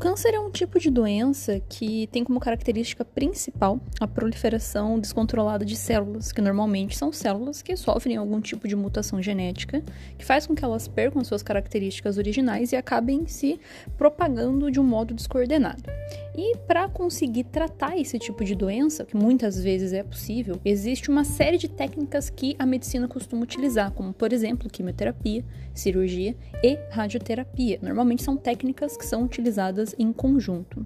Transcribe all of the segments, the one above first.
câncer é um tipo de doença que tem como característica principal a proliferação descontrolada de células, que normalmente são células que sofrem algum tipo de mutação genética, que faz com que elas percam suas características originais e acabem se propagando de um modo descoordenado. E para conseguir tratar esse tipo de doença, que muitas vezes é possível, existe uma série de técnicas que a medicina costuma utilizar, como por exemplo, quimioterapia, cirurgia e radioterapia. Normalmente são técnicas que são utilizadas em conjunto.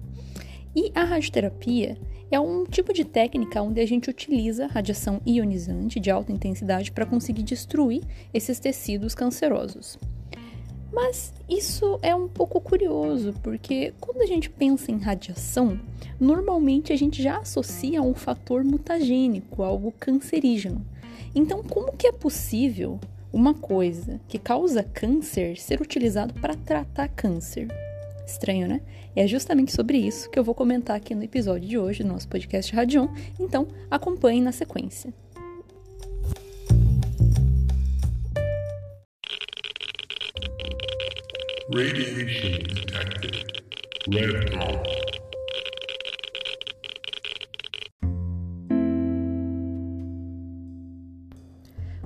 E a radioterapia é um tipo de técnica onde a gente utiliza radiação ionizante de alta intensidade para conseguir destruir esses tecidos cancerosos. Mas isso é um pouco curioso, porque quando a gente pensa em radiação, normalmente a gente já associa a um fator mutagênico, algo cancerígeno. Então, como que é possível uma coisa que causa câncer ser utilizado para tratar câncer? Estranho, né? É justamente sobre isso que eu vou comentar aqui no episódio de hoje do nosso podcast Radion, então acompanhe na sequência. Radiation detected. Red.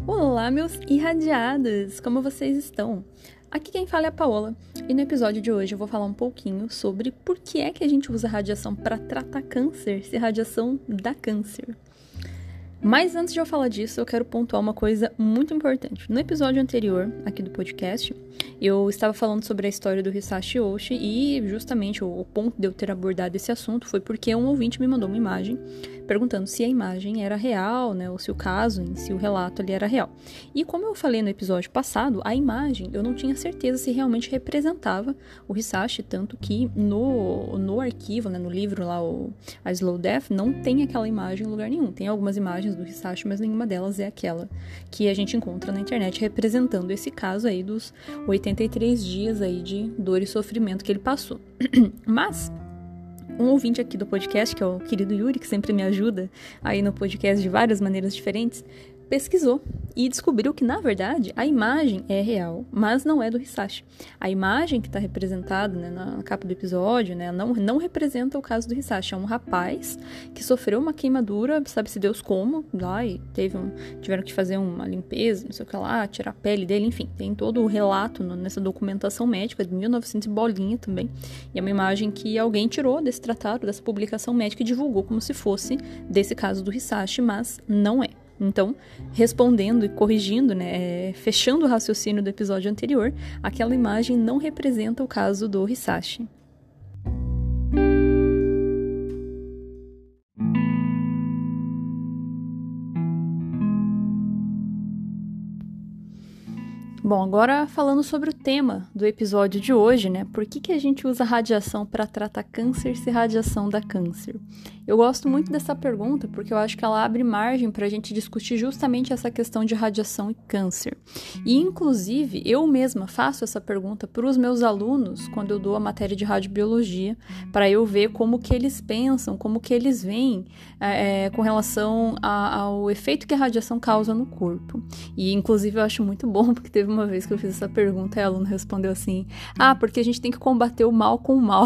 Olá, meus irradiados! Como vocês estão? Aqui quem fala é a Paola, e no episódio de hoje eu vou falar um pouquinho sobre por que é que a gente usa radiação para tratar câncer se radiação dá câncer. Mas antes de eu falar disso, eu quero pontuar uma coisa muito importante. No episódio anterior, aqui do podcast, eu estava falando sobre a história do Hisashi Oshi e justamente o ponto de eu ter abordado esse assunto foi porque um ouvinte me mandou uma imagem perguntando se a imagem era real, né, ou se o caso em si, o relato ali era real. E como eu falei no episódio passado, a imagem eu não tinha certeza se realmente representava o Hisashi, tanto que no, no arquivo, né, no livro lá, o, a Slow Death, não tem aquela imagem em lugar nenhum. Tem algumas imagens do Hisashi, mas nenhuma delas é aquela que a gente encontra na internet representando esse caso aí dos 83 dias aí de dor e sofrimento que ele passou. mas um ouvinte aqui do podcast, que é o querido Yuri, que sempre me ajuda aí no podcast de várias maneiras diferentes, pesquisou e descobriu que, na verdade, a imagem é real, mas não é do Hisashi. A imagem que está representada né, na capa do episódio né, não, não representa o caso do Hisashi. É um rapaz que sofreu uma queimadura, sabe-se Deus como, lá e teve um, tiveram que fazer uma limpeza, não sei o que lá, tirar a pele dele, enfim. Tem todo o relato no, nessa documentação médica de 1900 bolinha também. E é uma imagem que alguém tirou desse tratado, dessa publicação médica e divulgou como se fosse desse caso do Hisashi, mas não é. Então, respondendo e corrigindo, né, é, fechando o raciocínio do episódio anterior, aquela imagem não representa o caso do Hisashi. Bom, agora falando sobre o tema do episódio de hoje, né? Por que, que a gente usa radiação para tratar câncer se radiação dá câncer? Eu gosto muito dessa pergunta porque eu acho que ela abre margem para a gente discutir justamente essa questão de radiação e câncer. E, inclusive, eu mesma faço essa pergunta para os meus alunos quando eu dou a matéria de radiobiologia, para eu ver como que eles pensam, como que eles veem é, com relação a, ao efeito que a radiação causa no corpo. E, inclusive, eu acho muito bom porque teve uma vez que eu fiz essa pergunta a aluna respondeu assim: Ah, porque a gente tem que combater o mal com o mal.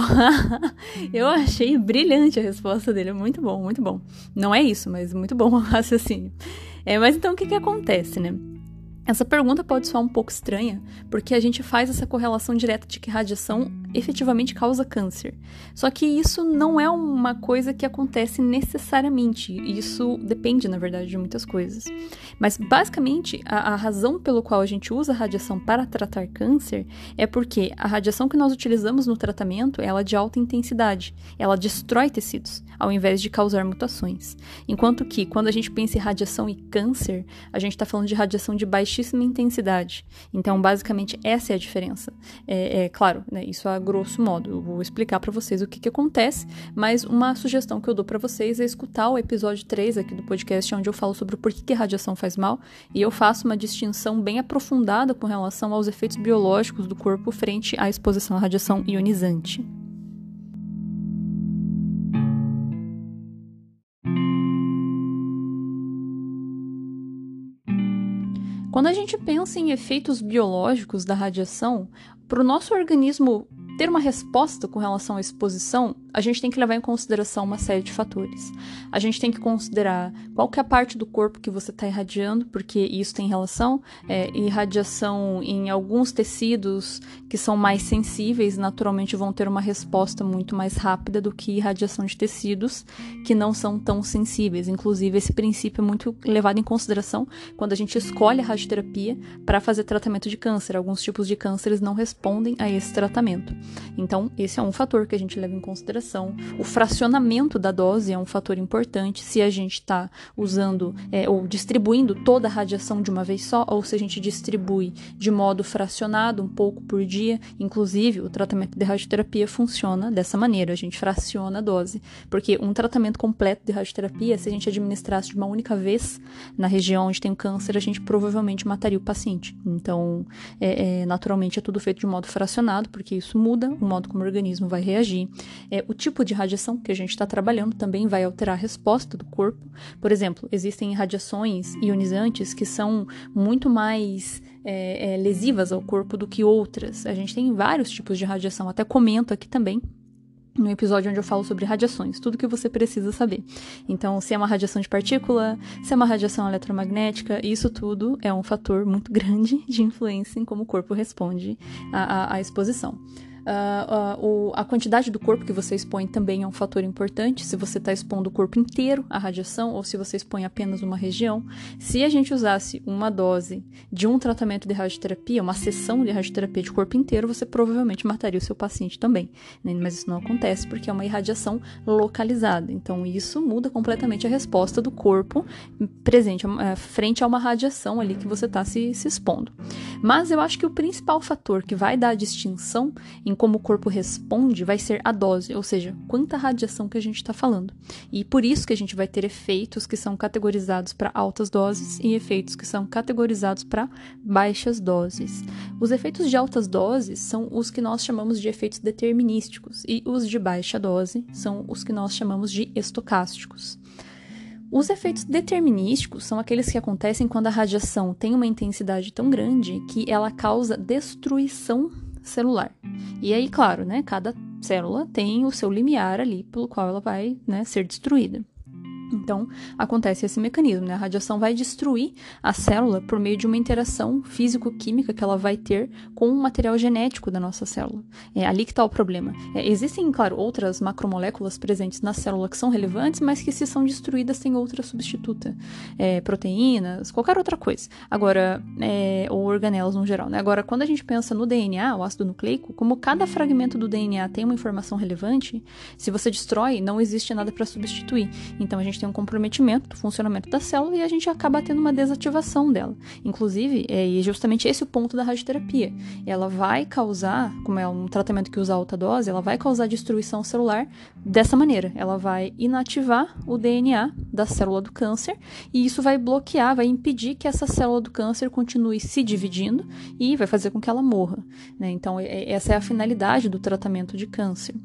eu achei brilhante a resposta dele muito bom, muito bom. Não é isso, mas muito bom o raciocínio. É, mas então o que, que acontece, né? Essa pergunta pode soar um pouco estranha, porque a gente faz essa correlação direta de que radiação efetivamente causa câncer. Só que isso não é uma coisa que acontece necessariamente. Isso depende, na verdade, de muitas coisas. Mas, basicamente, a, a razão pelo qual a gente usa a radiação para tratar câncer é porque a radiação que nós utilizamos no tratamento ela é de alta intensidade. Ela destrói tecidos, ao invés de causar mutações. Enquanto que, quando a gente pensa em radiação e câncer, a gente está falando de radiação de baixíssima intensidade. Então, basicamente, essa é a diferença. É, é claro, né, isso a grosso modo. Eu vou explicar para vocês o que, que acontece, mas uma sugestão que eu dou para vocês é escutar o episódio 3 aqui do podcast, onde eu falo sobre o porquê que a radiação faz mal, e eu faço uma distinção bem aprofundada com relação aos efeitos biológicos do corpo frente à exposição à radiação ionizante. Quando a gente pensa em efeitos biológicos da radiação, para o nosso organismo ter uma resposta com relação à exposição, a gente tem que levar em consideração uma série de fatores. A gente tem que considerar qual que é a parte do corpo que você está irradiando, porque isso tem relação. É, irradiação em alguns tecidos que são mais sensíveis, naturalmente vão ter uma resposta muito mais rápida do que irradiação de tecidos que não são tão sensíveis. Inclusive, esse princípio é muito levado em consideração quando a gente escolhe a radioterapia para fazer tratamento de câncer. Alguns tipos de cânceres não respondem a esse tratamento. Então, esse é um fator que a gente leva em consideração. O fracionamento da dose é um fator importante. Se a gente está usando é, ou distribuindo toda a radiação de uma vez só, ou se a gente distribui de modo fracionado, um pouco por dia. Inclusive, o tratamento de radioterapia funciona dessa maneira. A gente fraciona a dose. Porque um tratamento completo de radioterapia, se a gente administrasse de uma única vez na região onde tem o câncer, a gente provavelmente mataria o paciente. Então, é, é, naturalmente, é tudo feito de modo fracionado, porque isso muda muda o modo como o organismo vai reagir. É, o tipo de radiação que a gente está trabalhando também vai alterar a resposta do corpo. Por exemplo, existem radiações ionizantes que são muito mais é, é, lesivas ao corpo do que outras. A gente tem vários tipos de radiação, até comento aqui também no episódio onde eu falo sobre radiações, tudo que você precisa saber. Então, se é uma radiação de partícula, se é uma radiação eletromagnética, isso tudo é um fator muito grande de influência em como o corpo responde à, à, à exposição. Uh, uh, a quantidade do corpo que você expõe também é um fator importante. Se você está expondo o corpo inteiro à radiação ou se você expõe apenas uma região. Se a gente usasse uma dose de um tratamento de radioterapia, uma sessão de radioterapia de corpo inteiro, você provavelmente mataria o seu paciente também. Né? Mas isso não acontece porque é uma irradiação localizada. Então isso muda completamente a resposta do corpo presente uh, frente a uma radiação ali que você está se, se expondo. Mas eu acho que o principal fator que vai dar a distinção em em como o corpo responde vai ser a dose, ou seja, quanta radiação que a gente está falando. E por isso que a gente vai ter efeitos que são categorizados para altas doses e efeitos que são categorizados para baixas doses. Os efeitos de altas doses são os que nós chamamos de efeitos determinísticos e os de baixa dose são os que nós chamamos de estocásticos. Os efeitos determinísticos são aqueles que acontecem quando a radiação tem uma intensidade tão grande que ela causa destruição celular. E aí, claro, né, cada célula tem o seu limiar ali pelo qual ela vai né, ser destruída. Então, acontece esse mecanismo, né? A radiação vai destruir a célula por meio de uma interação físico-química que ela vai ter com o material genético da nossa célula. É ali que está o problema. É, existem, claro, outras macromoléculas presentes na célula que são relevantes, mas que se são destruídas tem outra substituta. É, proteínas, qualquer outra coisa. Agora, é, ou organelas no geral, né? Agora, quando a gente pensa no DNA, o ácido nucleico, como cada fragmento do DNA tem uma informação relevante, se você destrói, não existe nada para substituir. Então, a gente tem um comprometimento do funcionamento da célula e a gente acaba tendo uma desativação dela. Inclusive, é justamente esse o ponto da radioterapia. Ela vai causar, como é um tratamento que usa alta dose, ela vai causar destruição celular dessa maneira. Ela vai inativar o DNA da célula do câncer e isso vai bloquear, vai impedir que essa célula do câncer continue se dividindo e vai fazer com que ela morra. Né? Então, essa é a finalidade do tratamento de câncer.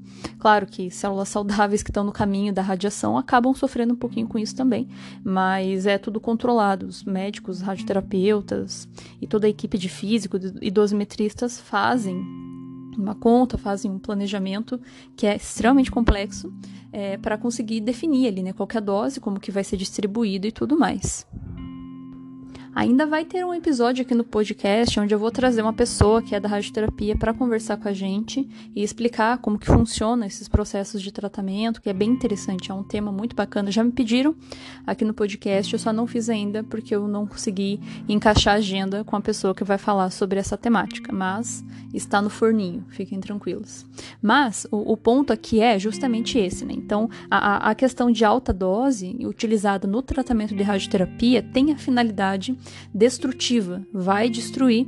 Claro que células saudáveis que estão no caminho da radiação acabam sofrendo um pouco pouquinho com isso também, mas é tudo controlado. Os médicos, radioterapeutas e toda a equipe de físico e dosimetristas fazem uma conta, fazem um planejamento que é extremamente complexo é, para conseguir definir ali, né, qual é a dose, como que vai ser distribuído e tudo mais. Ainda vai ter um episódio aqui no podcast onde eu vou trazer uma pessoa que é da radioterapia para conversar com a gente e explicar como que funciona esses processos de tratamento, que é bem interessante, é um tema muito bacana. Já me pediram aqui no podcast, eu só não fiz ainda porque eu não consegui encaixar a agenda com a pessoa que vai falar sobre essa temática, mas está no forninho, fiquem tranquilos. Mas o, o ponto aqui é justamente esse, né? Então, a, a questão de alta dose utilizada no tratamento de radioterapia tem a finalidade destrutiva, vai destruir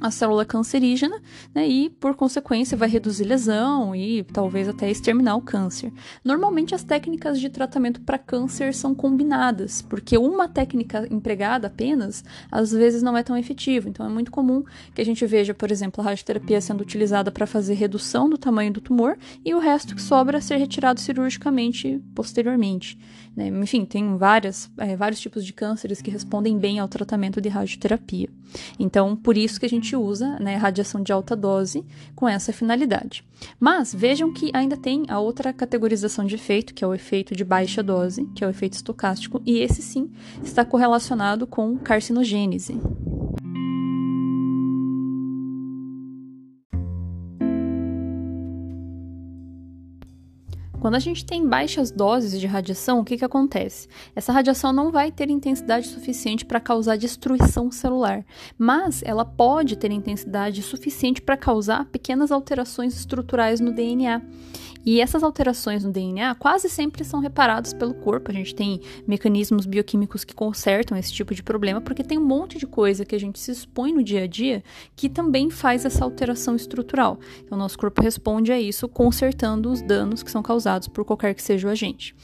a célula cancerígena né, e, por consequência, vai reduzir lesão e talvez até exterminar o câncer. Normalmente, as técnicas de tratamento para câncer são combinadas, porque uma técnica empregada apenas às vezes não é tão efetiva. Então, é muito comum que a gente veja, por exemplo, a radioterapia sendo utilizada para fazer redução do tamanho do tumor e o resto que sobra ser retirado cirurgicamente posteriormente. Né? Enfim, tem várias, é, vários tipos de cânceres que respondem bem ao tratamento de radioterapia. Então, por isso que a gente usa né, radiação de alta dose com essa finalidade. Mas vejam que ainda tem a outra categorização de efeito, que é o efeito de baixa dose, que é o efeito estocástico, e esse sim está correlacionado com carcinogênese. Quando a gente tem baixas doses de radiação, o que, que acontece? Essa radiação não vai ter intensidade suficiente para causar destruição celular, mas ela pode ter intensidade suficiente para causar pequenas alterações estruturais no DNA. E essas alterações no DNA quase sempre são reparadas pelo corpo. A gente tem mecanismos bioquímicos que consertam esse tipo de problema, porque tem um monte de coisa que a gente se expõe no dia a dia que também faz essa alteração estrutural. Então, nosso corpo responde a isso consertando os danos que são causados por qualquer que seja o agente.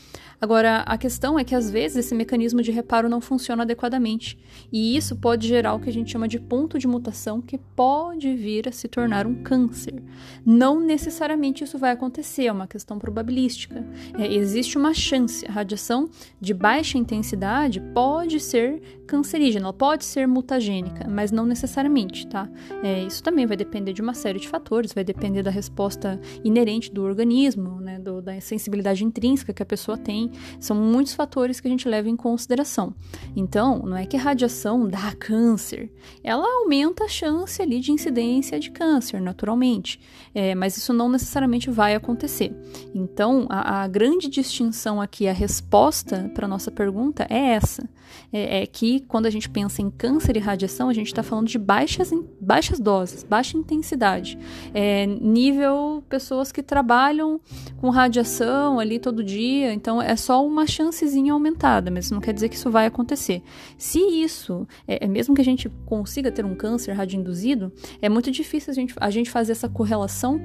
Agora, a questão é que às vezes esse mecanismo de reparo não funciona adequadamente, e isso pode gerar o que a gente chama de ponto de mutação, que pode vir a se tornar um câncer. Não necessariamente isso vai acontecer, é uma questão probabilística. É, existe uma chance, a radiação de baixa intensidade pode ser cancerígena, ela pode ser mutagênica, mas não necessariamente, tá? É, isso também vai depender de uma série de fatores, vai depender da resposta inerente do organismo, né, do, da sensibilidade intrínseca que a pessoa tem, são muitos fatores que a gente leva em consideração. Então, não é que a radiação dá câncer, ela aumenta a chance ali de incidência de câncer, naturalmente, é, mas isso não necessariamente vai acontecer. Então, a, a grande distinção aqui, a resposta para nossa pergunta é essa: é, é que quando a gente pensa em câncer e radiação, a gente está falando de baixas, baixas doses, baixa intensidade. É, nível pessoas que trabalham com radiação ali todo dia, então é só uma chancezinha aumentada, mas não quer dizer que isso vai acontecer. Se isso, é, é mesmo que a gente consiga ter um câncer radioinduzido, é muito difícil a gente, a gente fazer essa correlação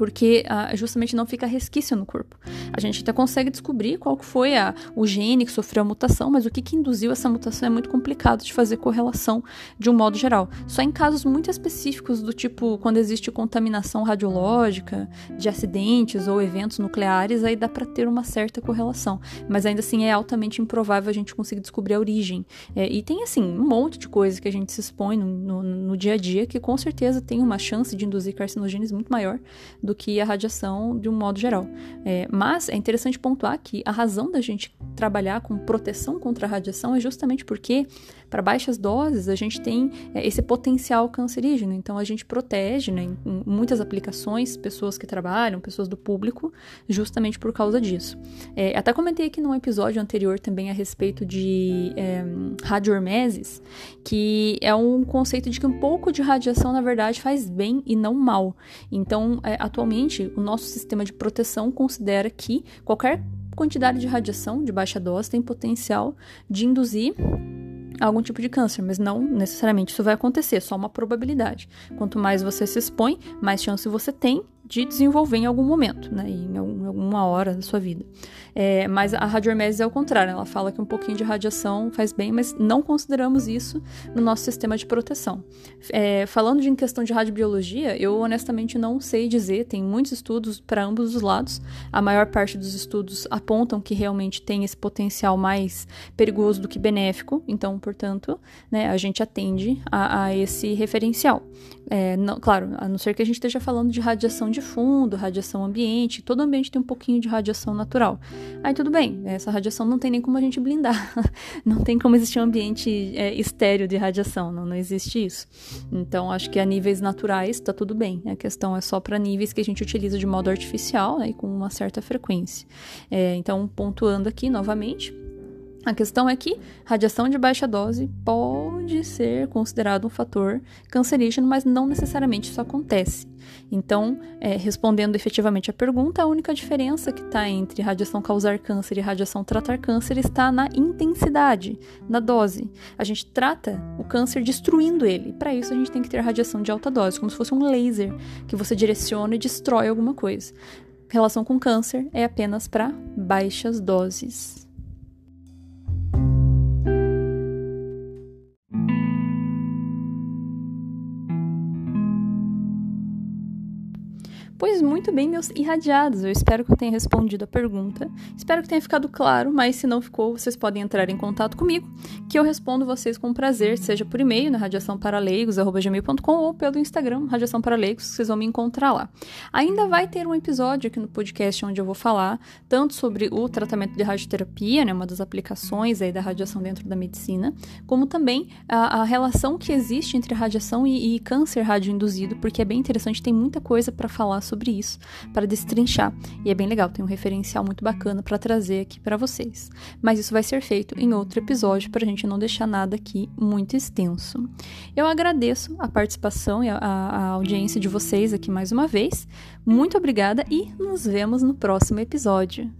porque ah, justamente não fica resquício no corpo. A gente até consegue descobrir qual foi a, o gene que sofreu a mutação, mas o que, que induziu essa mutação é muito complicado de fazer correlação de um modo geral. Só em casos muito específicos, do tipo quando existe contaminação radiológica, de acidentes ou eventos nucleares, aí dá para ter uma certa correlação. Mas ainda assim é altamente improvável a gente conseguir descobrir a origem. É, e tem assim um monte de coisas que a gente se expõe no, no, no dia a dia que com certeza tem uma chance de induzir carcinogênios muito maior do do que a radiação de um modo geral. É, mas é interessante pontuar que a razão da gente trabalhar com proteção contra a radiação é justamente porque, para baixas doses, a gente tem é, esse potencial cancerígeno. Então, a gente protege, né, em muitas aplicações, pessoas que trabalham, pessoas do público, justamente por causa disso. É, até comentei aqui num episódio anterior também a respeito de é, radiohermeses, que é um conceito de que um pouco de radiação, na verdade, faz bem e não mal. Então, é, atualmente, Atualmente, o nosso sistema de proteção considera que qualquer quantidade de radiação de baixa dose tem potencial de induzir algum tipo de câncer, mas não necessariamente isso vai acontecer, só uma probabilidade. Quanto mais você se expõe, mais chance você tem de desenvolver em algum momento, né, em alguma hora da sua vida. É, mas a radiohermese é o contrário, ela fala que um pouquinho de radiação faz bem, mas não consideramos isso no nosso sistema de proteção. É, falando de em questão de radiobiologia, eu honestamente não sei dizer, tem muitos estudos para ambos os lados, a maior parte dos estudos apontam que realmente tem esse potencial mais perigoso do que benéfico, então, portanto, né, a gente atende a, a esse referencial. É, não, claro, a não ser que a gente esteja falando de radiação de fundo, radiação ambiente, todo ambiente tem um pouquinho de radiação natural. Aí tudo bem, essa radiação não tem nem como a gente blindar, não tem como existir um ambiente é, estéreo de radiação, não, não existe isso. Então acho que a níveis naturais está tudo bem, a questão é só para níveis que a gente utiliza de modo artificial né, e com uma certa frequência. É, então, pontuando aqui novamente, a questão é que radiação de baixa dose pode ser considerado um fator cancerígeno, mas não necessariamente isso acontece. Então, é, respondendo efetivamente a pergunta, a única diferença que está entre radiação causar câncer e radiação tratar câncer está na intensidade, na dose. A gente trata o câncer destruindo ele. Para isso, a gente tem que ter radiação de alta dose, como se fosse um laser que você direciona e destrói alguma coisa. Relação com câncer é apenas para baixas doses. Pois muito bem, meus irradiados, eu espero que eu tenha respondido a pergunta. Espero que tenha ficado claro, mas se não ficou, vocês podem entrar em contato comigo, que eu respondo vocês com prazer, seja por e-mail, na radiaçãoparaleigos.gmail.com ou pelo Instagram, Radiação Paraleigos, vocês vão me encontrar lá. Ainda vai ter um episódio aqui no podcast onde eu vou falar tanto sobre o tratamento de radioterapia, né, uma das aplicações aí da radiação dentro da medicina, como também a, a relação que existe entre radiação e, e câncer radioinduzido, porque é bem interessante, tem muita coisa para falar sobre isso, para destrinchar. E é bem legal, tem um referencial muito bacana para trazer aqui para vocês. Mas isso vai ser feito em outro episódio para a gente não deixar nada aqui muito extenso. Eu agradeço a participação e a, a audiência de vocês aqui mais uma vez. Muito obrigada e nos vemos no próximo episódio.